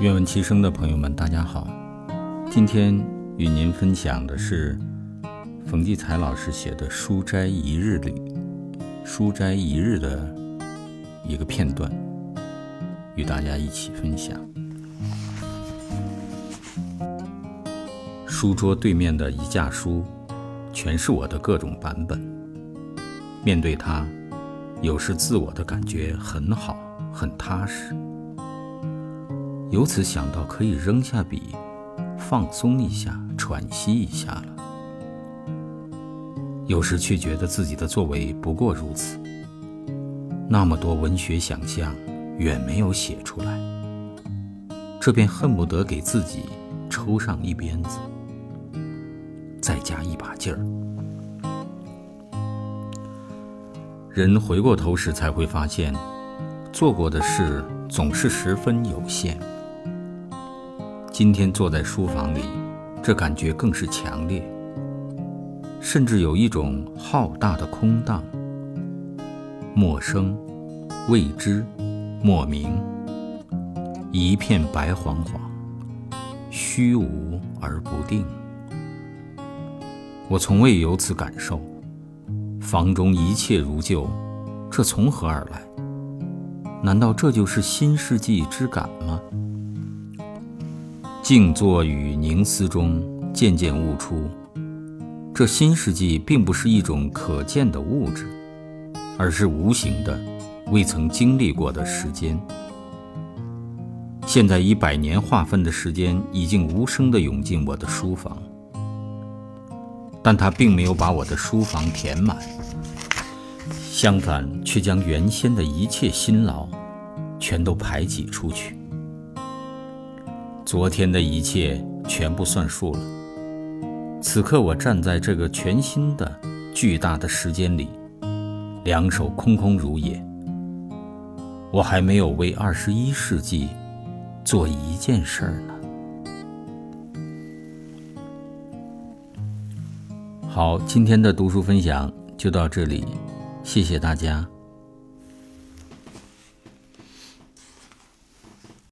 愿闻其声的朋友们，大家好。今天与您分享的是冯骥才老师写的《书斋一日》里《书斋一日》的一个片段，与大家一起分享。书桌对面的一架书，全是我的各种版本。面对它，有时自我的感觉很好，很踏实。由此想到可以扔下笔，放松一下，喘息一下了。有时却觉得自己的作为不过如此，那么多文学想象远没有写出来，这便恨不得给自己抽上一鞭子，再加一把劲儿。人回过头时才会发现，做过的事总是十分有限。今天坐在书房里，这感觉更是强烈，甚至有一种浩大的空荡、陌生、未知、莫名，一片白晃晃，虚无而不定。我从未有此感受，房中一切如旧，这从何而来？难道这就是新世纪之感吗？静坐与凝思中，渐渐悟出，这新世纪并不是一种可见的物质，而是无形的、未曾经历过的时间。现在以百年划分的时间，已经无声地涌进我的书房，但它并没有把我的书房填满，相反，却将原先的一切辛劳，全都排挤出去。昨天的一切全部算数了。此刻我站在这个全新的、巨大的时间里，两手空空如也。我还没有为二十一世纪做一件事儿呢。好，今天的读书分享就到这里，谢谢大家。